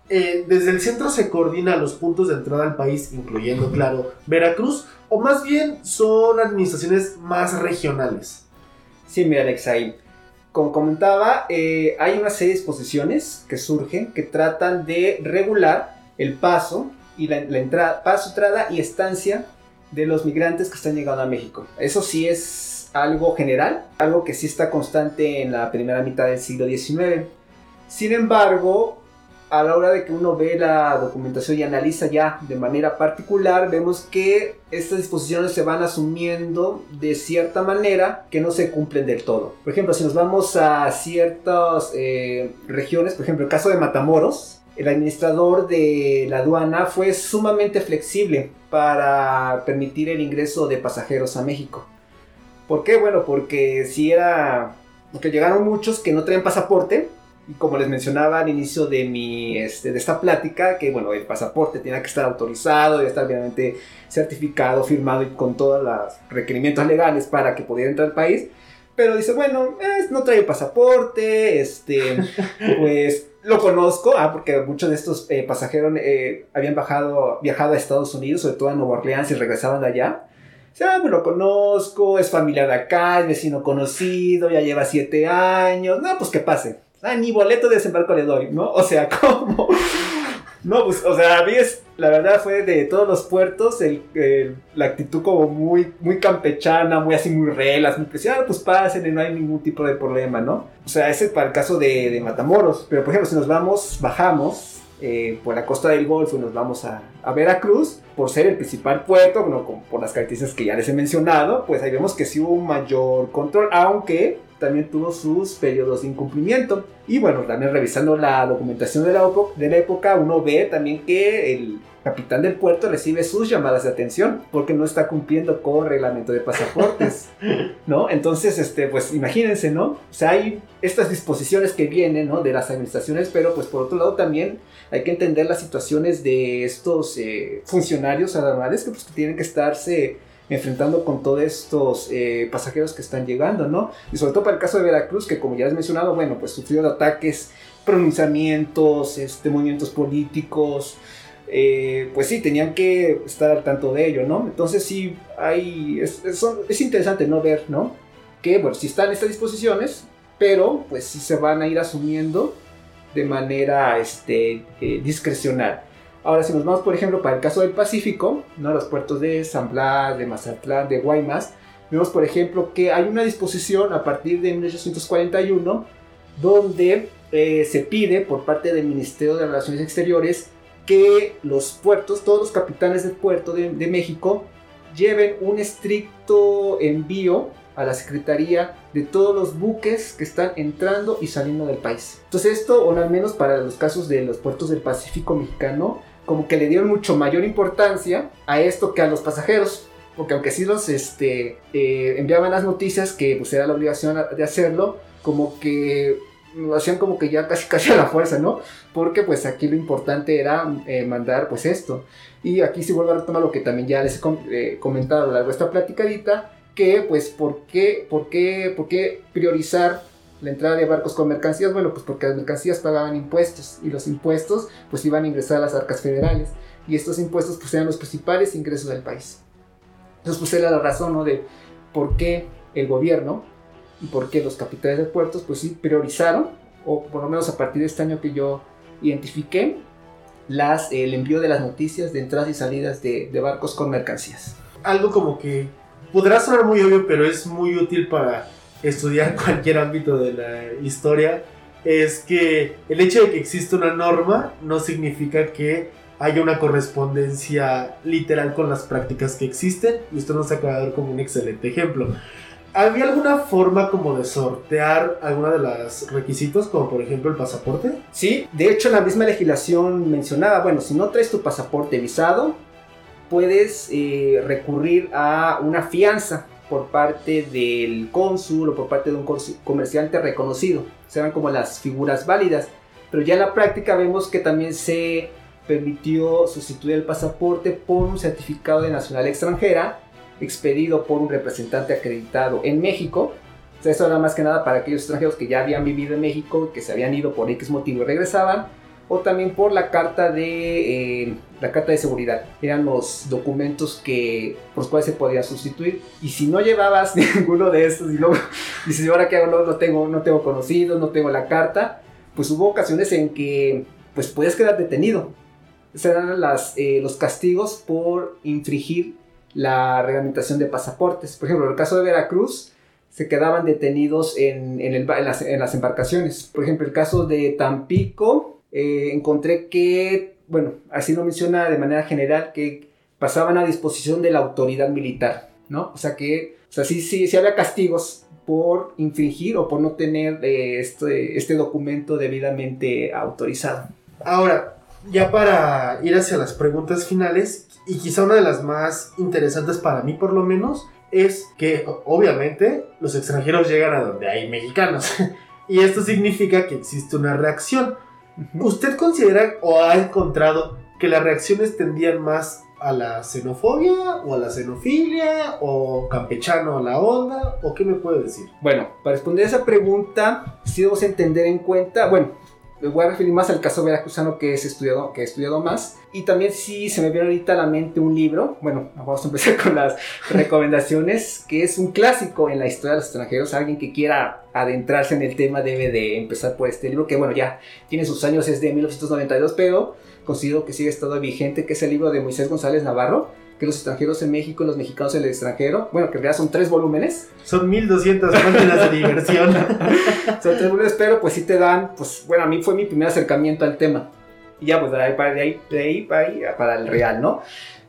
eh, desde el centro se coordina los puntos de entrada al país, incluyendo, claro, Veracruz, o más bien son administraciones más regionales. Sí, mira, Alexei como comentaba, eh, hay una serie de disposiciones que surgen que tratan de regular el paso y la, entrada, paso, entrada y estancia de los migrantes que están llegando a México. Eso sí es algo general, algo que sí está constante en la primera mitad del siglo XIX. Sin embargo, a la hora de que uno ve la documentación y analiza ya de manera particular, vemos que estas disposiciones se van asumiendo de cierta manera que no se cumplen del todo. Por ejemplo, si nos vamos a ciertas eh, regiones, por ejemplo, el caso de Matamoros, el administrador de la aduana fue sumamente flexible para permitir el ingreso de pasajeros a México. ¿Por qué? Bueno, porque si era... Porque llegaron muchos que no traían pasaporte, y como les mencionaba al inicio de, mi, este, de esta plática, que bueno, el pasaporte tiene que estar autorizado, debe estar obviamente certificado, firmado y con todos los requerimientos legales para que pudiera entrar al país. Pero dice, bueno, no trae pasaporte, este, pues lo conozco, ah, porque muchos de estos eh, pasajeros eh, habían bajado, viajado a Estados Unidos, sobre todo a Nueva Orleans y regresaban de allá. O sea, me lo conozco, es familiar de acá, es vecino conocido, ya lleva siete años, no, pues que pase ah, ni boleto de desembarco le doy, ¿no? O sea, ¿cómo? No, pues, o sea, a mí es, la verdad fue de todos los puertos, el, la actitud como muy, muy campechana, muy así, muy relas, muy preciada, pues pasen y no hay ningún tipo de problema, ¿no? O sea, ese es para el caso de, de Matamoros, pero por ejemplo, si nos vamos, bajamos eh, por la costa del Golfo y nos vamos a, a Veracruz, por ser el principal puerto, bueno, por las características que ya les he mencionado, pues ahí vemos que sí hubo un mayor control, aunque también tuvo sus periodos de incumplimiento. Y bueno, también revisando la documentación de la, de la época, uno ve también que el capitán del puerto recibe sus llamadas de atención porque no está cumpliendo con el reglamento de pasaportes, ¿no? Entonces, este, pues imagínense, ¿no? O sea, hay estas disposiciones que vienen, ¿no? De las administraciones, pero pues por otro lado también hay que entender las situaciones de estos eh, funcionarios aduanales que pues tienen que estarse enfrentando con todos estos eh, pasajeros que están llegando, ¿no? Y sobre todo para el caso de Veracruz, que como ya has mencionado, bueno, pues sufrió ataques, pronunciamientos, este, movimientos políticos, eh, pues sí, tenían que estar al tanto de ello, ¿no? Entonces sí, hay, es, es, interesante, ¿no? Ver, ¿no? Que, bueno, sí están estas disposiciones, pero pues sí se van a ir asumiendo de manera este, eh, discrecional. Ahora, si nos vamos, por ejemplo, para el caso del Pacífico, ¿no? los puertos de San Blas, de Mazatlán, de Guaymas, vemos, por ejemplo, que hay una disposición a partir de 1841 donde eh, se pide por parte del Ministerio de Relaciones Exteriores que los puertos, todos los capitanes del puerto de, de México, lleven un estricto envío a la Secretaría de todos los buques que están entrando y saliendo del país. Entonces esto, o al menos para los casos de los puertos del Pacífico mexicano, como que le dieron mucho mayor importancia a esto que a los pasajeros. porque aunque sí los este, eh, enviaban las noticias, que pues era la obligación de hacerlo, como que lo hacían como que ya casi casi a la fuerza, ¿no? Porque pues aquí lo importante era eh, mandar pues esto. Y aquí se vuelve a retomar lo que también ya les he eh, comentado a lo largo de esta platicadita, que pues ¿por qué, por qué, por qué priorizar la entrada de barcos con mercancías? Bueno, pues porque las mercancías pagaban impuestos y los impuestos pues iban a ingresar a las arcas federales y estos impuestos pues eran los principales ingresos del país. Entonces pues era la razón, ¿no? De por qué el gobierno y por qué los capitales de puertos pues sí priorizaron, o por lo menos a partir de este año que yo identifiqué, las, el envío de las noticias de entradas y salidas de, de barcos con mercancías. Algo como que podrá sonar muy obvio, pero es muy útil para estudiar cualquier ámbito de la historia, es que el hecho de que exista una norma no significa que haya una correspondencia literal con las prácticas que existen, y esto nos acaba de dar como un excelente ejemplo. ¿Había alguna forma como de sortear alguna de los requisitos, como por ejemplo el pasaporte? Sí, de hecho la misma legislación mencionaba, bueno, si no traes tu pasaporte visado, puedes eh, recurrir a una fianza por parte del cónsul o por parte de un comerciante reconocido. Serán como las figuras válidas. Pero ya en la práctica vemos que también se permitió sustituir el pasaporte por un certificado de nacional extranjera expedido por un representante acreditado en México. O sea, eso era más que nada para aquellos extranjeros que ya habían vivido en México, que se habían ido por X motivo y regresaban, o también por la carta de eh, la carta de seguridad. Eran los documentos que por los cuales se podía sustituir. Y si no llevabas ninguno de estos y luego dices, ahora qué hago? No, no tengo, no tengo conocidos, no tengo la carta, pues hubo ocasiones en que pues puedes quedar detenido. Serán las, eh, los castigos por infringir la reglamentación de pasaportes. Por ejemplo, en el caso de Veracruz, se quedaban detenidos en, en, las, embarcaciones. Por ejemplo, el caso de Tampico, eh, encontré que, bueno, así lo menciona de manera general, que pasaban a disposición de la autoridad militar, ¿no? O sea que, o sea, sí, sí, sí había castigos por infringir o por no tener eh, este, este documento debidamente autorizado. Ahora, ya para ir hacia las preguntas finales, y quizá una de las más interesantes para mí por lo menos, es que obviamente los extranjeros llegan a donde hay mexicanos. y esto significa que existe una reacción. ¿Usted considera o ha encontrado que las reacciones tendían más a la xenofobia o a la xenofilia o campechano a la onda o qué me puede decir? Bueno, para responder a esa pregunta, sí debemos entender en cuenta, bueno, me voy a referir más al caso veracruzano que, es estudiado, que he estudiado más. Y también si se me viene ahorita a la mente un libro, bueno, vamos a empezar con las recomendaciones, que es un clásico en la historia de los extranjeros. Alguien que quiera adentrarse en el tema debe de empezar por este libro, que bueno, ya tiene sus años, es de 1992, pero considero que sigue estado vigente, que es el libro de Moisés González Navarro que los extranjeros en México y los mexicanos en el extranjero. Bueno, que en realidad son tres volúmenes. Son 1200 páginas de diversión. son tres volúmenes, pero pues sí te dan, pues bueno, a mí fue mi primer acercamiento al tema. Y ya, pues de ahí para, de ahí, de ahí, para, ahí, para el real, ¿no?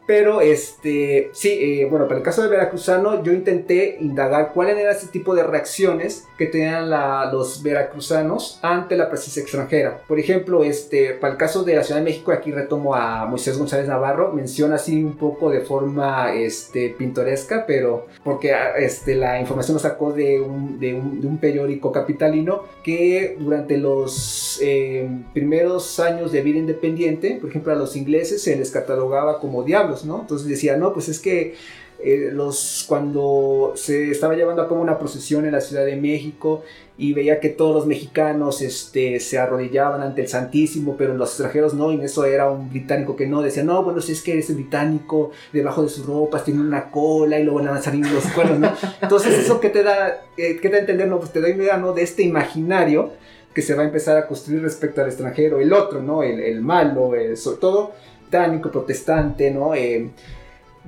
Pero, este, sí, eh, bueno, para el caso de Veracruzano, yo intenté indagar cuáles eran ese tipo de reacciones que tenían los veracruzanos ante la presencia extranjera. Por ejemplo, este, para el caso de la Ciudad de México, aquí retomo a Moisés González Navarro, menciona así un poco de forma este, pintoresca, pero porque este, la información lo sacó de un, de un, de un periódico capitalino que durante los eh, primeros años de vida independiente, por ejemplo, a los ingleses se les catalogaba como diablos entonces decía, no, pues es que eh, los, cuando se estaba llevando a cabo una procesión en la Ciudad de México y veía que todos los mexicanos este, se arrodillaban ante el Santísimo, pero los extranjeros no, y en eso era un británico que no, decía, no, bueno, si es que ese británico, debajo de sus ropas tiene una cola y luego van a salir los cuernos, ¿no? Entonces eso que te da, eh, ¿qué te da a entender? No, pues te da idea, ¿no? De este imaginario que se va a empezar a construir respecto al extranjero, el otro, ¿no? El, el malo, el, sobre todo británico, protestante, ¿no? Eh,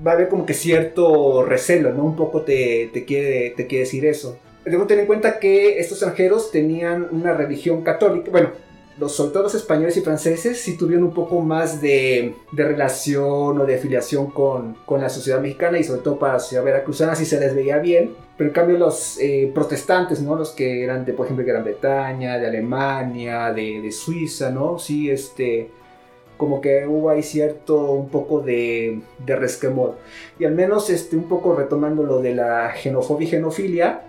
va a haber como que cierto recelo, ¿no? Un poco te, te, quiere, te quiere decir eso. Debo tener en cuenta que estos extranjeros tenían una religión católica, bueno, los, soldados españoles y franceses sí tuvieron un poco más de, de relación o de afiliación con, con, la sociedad mexicana y sobre todo para la sociedad veracruzana sí se les veía bien, pero en cambio los eh, protestantes, ¿no? Los que eran de, por ejemplo, Gran Bretaña, de Alemania, de, de Suiza, ¿no? Sí, este como que hubo ahí cierto un poco de, de resquemor. Y al menos este, un poco retomando lo de la xenofobia y xenofilia,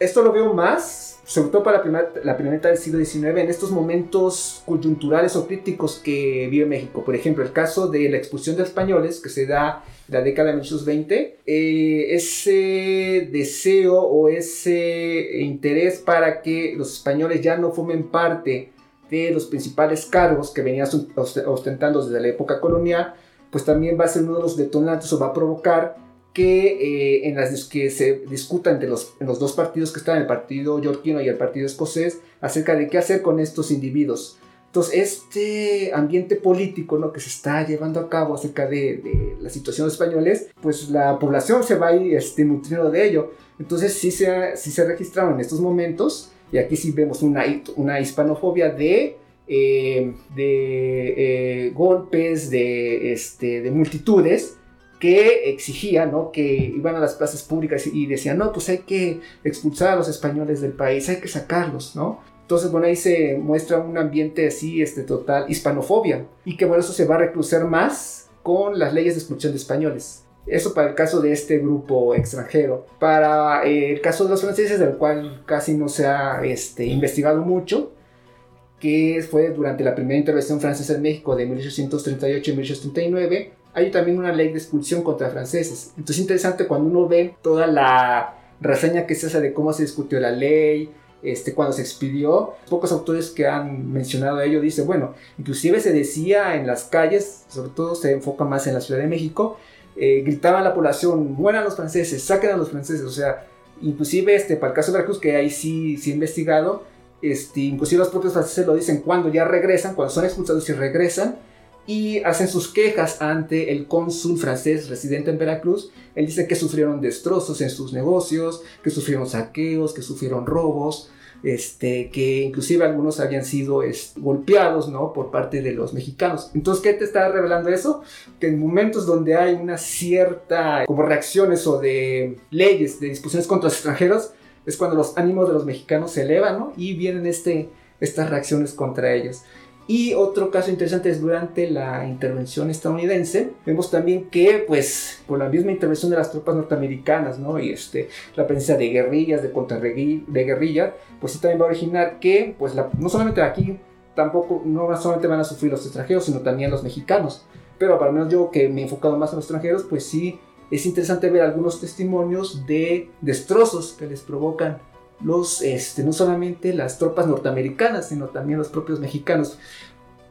esto lo veo más, sobre todo para la primera, mitad del siglo XIX, en estos momentos coyunturales o críticos que vive México. Por ejemplo, el caso de la expulsión de españoles que se da en la década de 1920, eh, ese deseo o ese interés para que los españoles ya no formen parte de los principales cargos que venían ostentando desde la época colonial, pues también va a ser uno de los detonantes o va a provocar que eh, en las que se discuta entre los, los dos partidos que están, el partido yorquino y el partido escocés, acerca de qué hacer con estos individuos. Entonces, este ambiente político ¿no? que se está llevando a cabo acerca de, de la situación de los españoles, pues la población se va a ir este, nutriendo de ello. Entonces, sí se, sí se registraron en estos momentos, y aquí sí vemos una, una hispanofobia de, eh, de eh, golpes, de, este, de multitudes, que exigía, ¿no? Que iban a las plazas públicas y decían, no, pues hay que expulsar a los españoles del país, hay que sacarlos, ¿no? Entonces, bueno, ahí se muestra un ambiente así, este, total, hispanofobia. Y que, bueno, eso se va a reclucer más con las leyes de expulsión de españoles. Eso para el caso de este grupo extranjero. Para eh, el caso de los franceses, del cual casi no se ha este, investigado mucho, que fue durante la primera intervención francesa en México de 1838 y 1839, hay también una ley de expulsión contra franceses. Entonces es interesante cuando uno ve toda la reseña que se hace de cómo se discutió la ley, este, cuando se expidió. Pocos autores que han mencionado ello dicen, bueno, inclusive se decía en las calles, sobre todo se enfoca más en la Ciudad de México, eh, gritaban a la población, mueran los franceses, saquen a los franceses, o sea, inclusive este, para el caso de Veracruz, que ahí sí, sí he investigado, este, inclusive los propios franceses lo dicen cuando ya regresan, cuando son expulsados y regresan, y hacen sus quejas ante el cónsul francés residente en Veracruz. Él dice que sufrieron destrozos en sus negocios, que sufrieron saqueos, que sufrieron robos, este, que inclusive algunos habían sido golpeados por parte de los mexicanos. Entonces, ¿qué te está revelando eso? Que en momentos donde hay una cierta como reacciones o de leyes, de disposiciones contra los extranjeros, es cuando los ánimos de los mexicanos se elevan y vienen este, estas reacciones contra ellos. Y otro caso interesante es durante la intervención estadounidense. Vemos también que, pues, por la misma intervención de las tropas norteamericanas, ¿no? Y este, la presencia de guerrillas, de de guerrilla, pues sí también va a originar que, pues, no solamente aquí, tampoco, no solamente van a sufrir los extranjeros, sino también los mexicanos. Pero para menos yo que me he enfocado más en los extranjeros, pues sí es interesante ver algunos testimonios de destrozos que les provocan los, este, no solamente las tropas norteamericanas, sino también los propios mexicanos,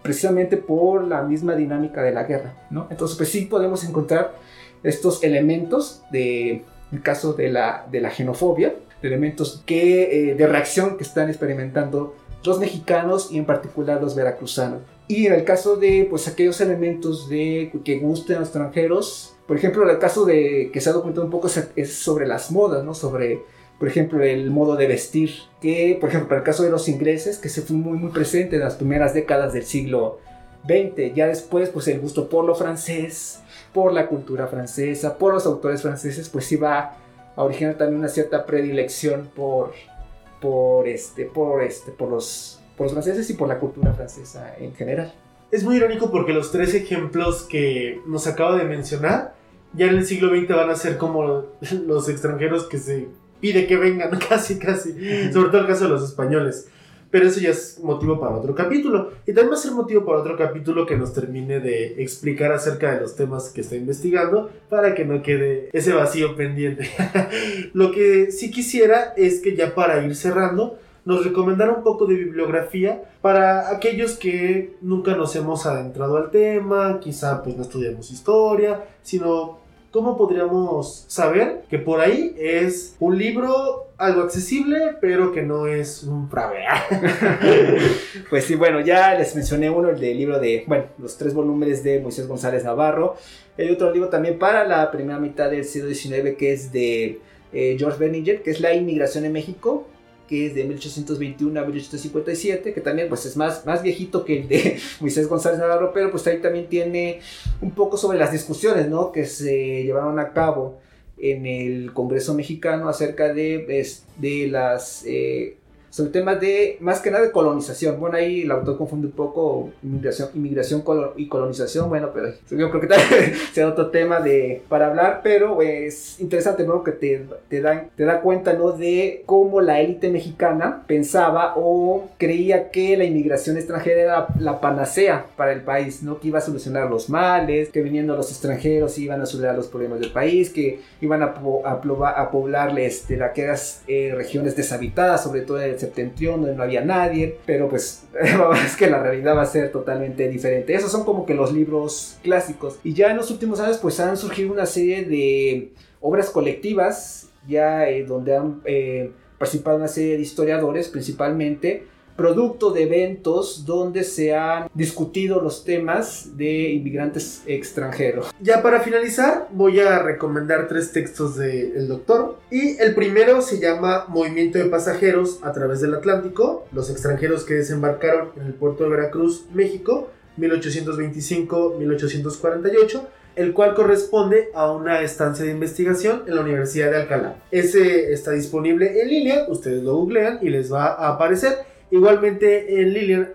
precisamente por la misma dinámica de la guerra, ¿no? Entonces, pues sí podemos encontrar estos elementos de, el caso de la, de la xenofobia, elementos que, eh, de reacción que están experimentando los mexicanos y en particular los veracruzanos. Y en el caso de pues aquellos elementos de que gusten a los extranjeros, por ejemplo, el caso de que se ha documentado un poco es sobre las modas, ¿no? Sobre por ejemplo, el modo de vestir, que, por ejemplo, para el caso de los ingleses, que se fue muy, muy presente en las primeras décadas del siglo XX, ya después, pues el gusto por lo francés, por la cultura francesa, por los autores franceses, pues iba a originar también una cierta predilección por, por, este, por, este, por, los, por los franceses y por la cultura francesa en general. Es muy irónico porque los tres ejemplos que nos acaba de mencionar, ya en el siglo XX van a ser como los extranjeros que se pide que vengan, casi, casi. Sobre todo el caso de los españoles. Pero eso ya es motivo para otro capítulo. Y también va a ser motivo para otro capítulo que nos termine de explicar acerca de los temas que está investigando para que no quede ese vacío pendiente. Lo que sí quisiera es que ya para ir cerrando, nos recomendara un poco de bibliografía para aquellos que nunca nos hemos adentrado al tema, quizá pues no estudiamos historia, sino ¿cómo podríamos saber que por ahí es un libro algo accesible, pero que no es un fraude? pues sí, bueno, ya les mencioné uno, el del libro de, bueno, los tres volúmenes de Moisés González Navarro. Hay otro libro también para la primera mitad del siglo XIX que es de eh, George Berninger, que es La inmigración en México que es de 1821 a 1857, que también pues es más, más viejito que el de Moisés González Navarro, pero pues ahí también tiene un poco sobre las discusiones ¿no? que se llevaron a cabo en el Congreso mexicano acerca de, de las, eh, sobre temas de, más que nada de colonización. Bueno, ahí el autor confunde un poco inmigración, inmigración y colonización, bueno, pero yo creo que también sea otro tema de, para hablar, pero es interesante, ¿no? Que te, te, dan, te da cuenta, ¿no? De cómo la élite mexicana pensaba o creía que la inmigración extranjera era la panacea para el país, ¿no? Que iba a solucionar los males, que viniendo los extranjeros iban a solucionar los problemas del país, que iban a, a, a poblarles de aquellas eh, regiones deshabitadas, sobre todo en el septentrión, donde no había nadie, pero pues es que la realidad va a ser totalmente diferente. Esos son como que los libros clásicos. Y ya en los últimos años pues han surgido una serie de obras colectivas, ya eh, donde han eh, participado una serie de historiadores principalmente, producto de eventos donde se han discutido los temas de inmigrantes extranjeros. Ya para finalizar, voy a recomendar tres textos del doctor. Y el primero se llama Movimiento de Pasajeros a través del Atlántico, los extranjeros que desembarcaron en el puerto de Veracruz, México, 1825-1848 el cual corresponde a una estancia de investigación en la Universidad de Alcalá. Ese está disponible en línea, ustedes lo googlean y les va a aparecer. Igualmente en línea,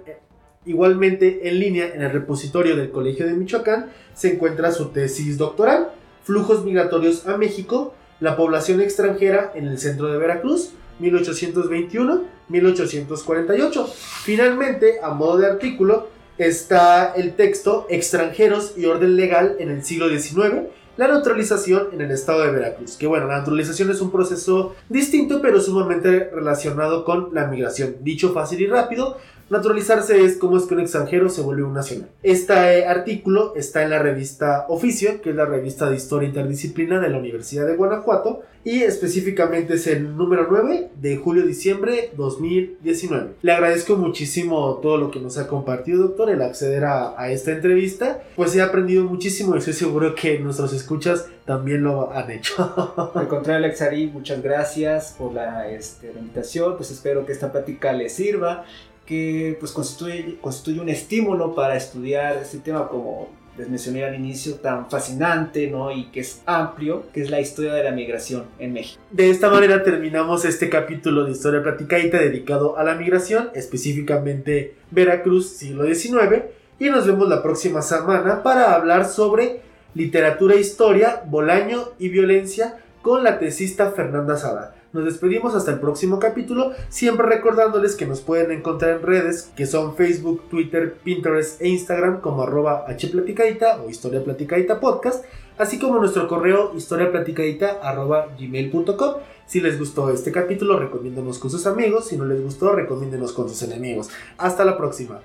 igualmente en línea en el repositorio del Colegio de Michoacán se encuentra su tesis doctoral, Flujos migratorios a México, la población extranjera en el centro de Veracruz, 1821-1848. Finalmente, a modo de artículo, está el texto Extranjeros y orden legal en el siglo XIX, la naturalización en el estado de Veracruz. Que bueno, la naturalización es un proceso distinto pero sumamente relacionado con la migración. Dicho fácil y rápido, Naturalizarse es como es que un extranjero se vuelve un nacional. Este artículo está en la revista Oficio, que es la revista de historia interdisciplina de la Universidad de Guanajuato, y específicamente es el número 9 de julio-diciembre 2019. Le agradezco muchísimo todo lo que nos ha compartido, doctor, el acceder a, a esta entrevista. Pues he aprendido muchísimo y estoy seguro que nuestros escuchas también lo han hecho. Al contrario, muchas gracias por la, este, la invitación. Pues espero que esta plática les sirva que pues constituye, constituye un estímulo para estudiar este tema como les mencioné al inicio, tan fascinante ¿no? y que es amplio, que es la historia de la migración en México. De esta manera terminamos este capítulo de Historia Platicadita dedicado a la migración, específicamente Veracruz, siglo XIX, y nos vemos la próxima semana para hablar sobre literatura, historia, Bolaño y violencia con la tesista Fernanda Sada. Nos despedimos hasta el próximo capítulo, siempre recordándoles que nos pueden encontrar en redes que son Facebook, Twitter, Pinterest e Instagram como arroba hplaticadita o historia platicadita podcast, así como nuestro correo historiaplaticadita gmail.com. Si les gustó este capítulo, recomiéndenos con sus amigos, si no les gustó, recomiéndenos con sus enemigos. Hasta la próxima.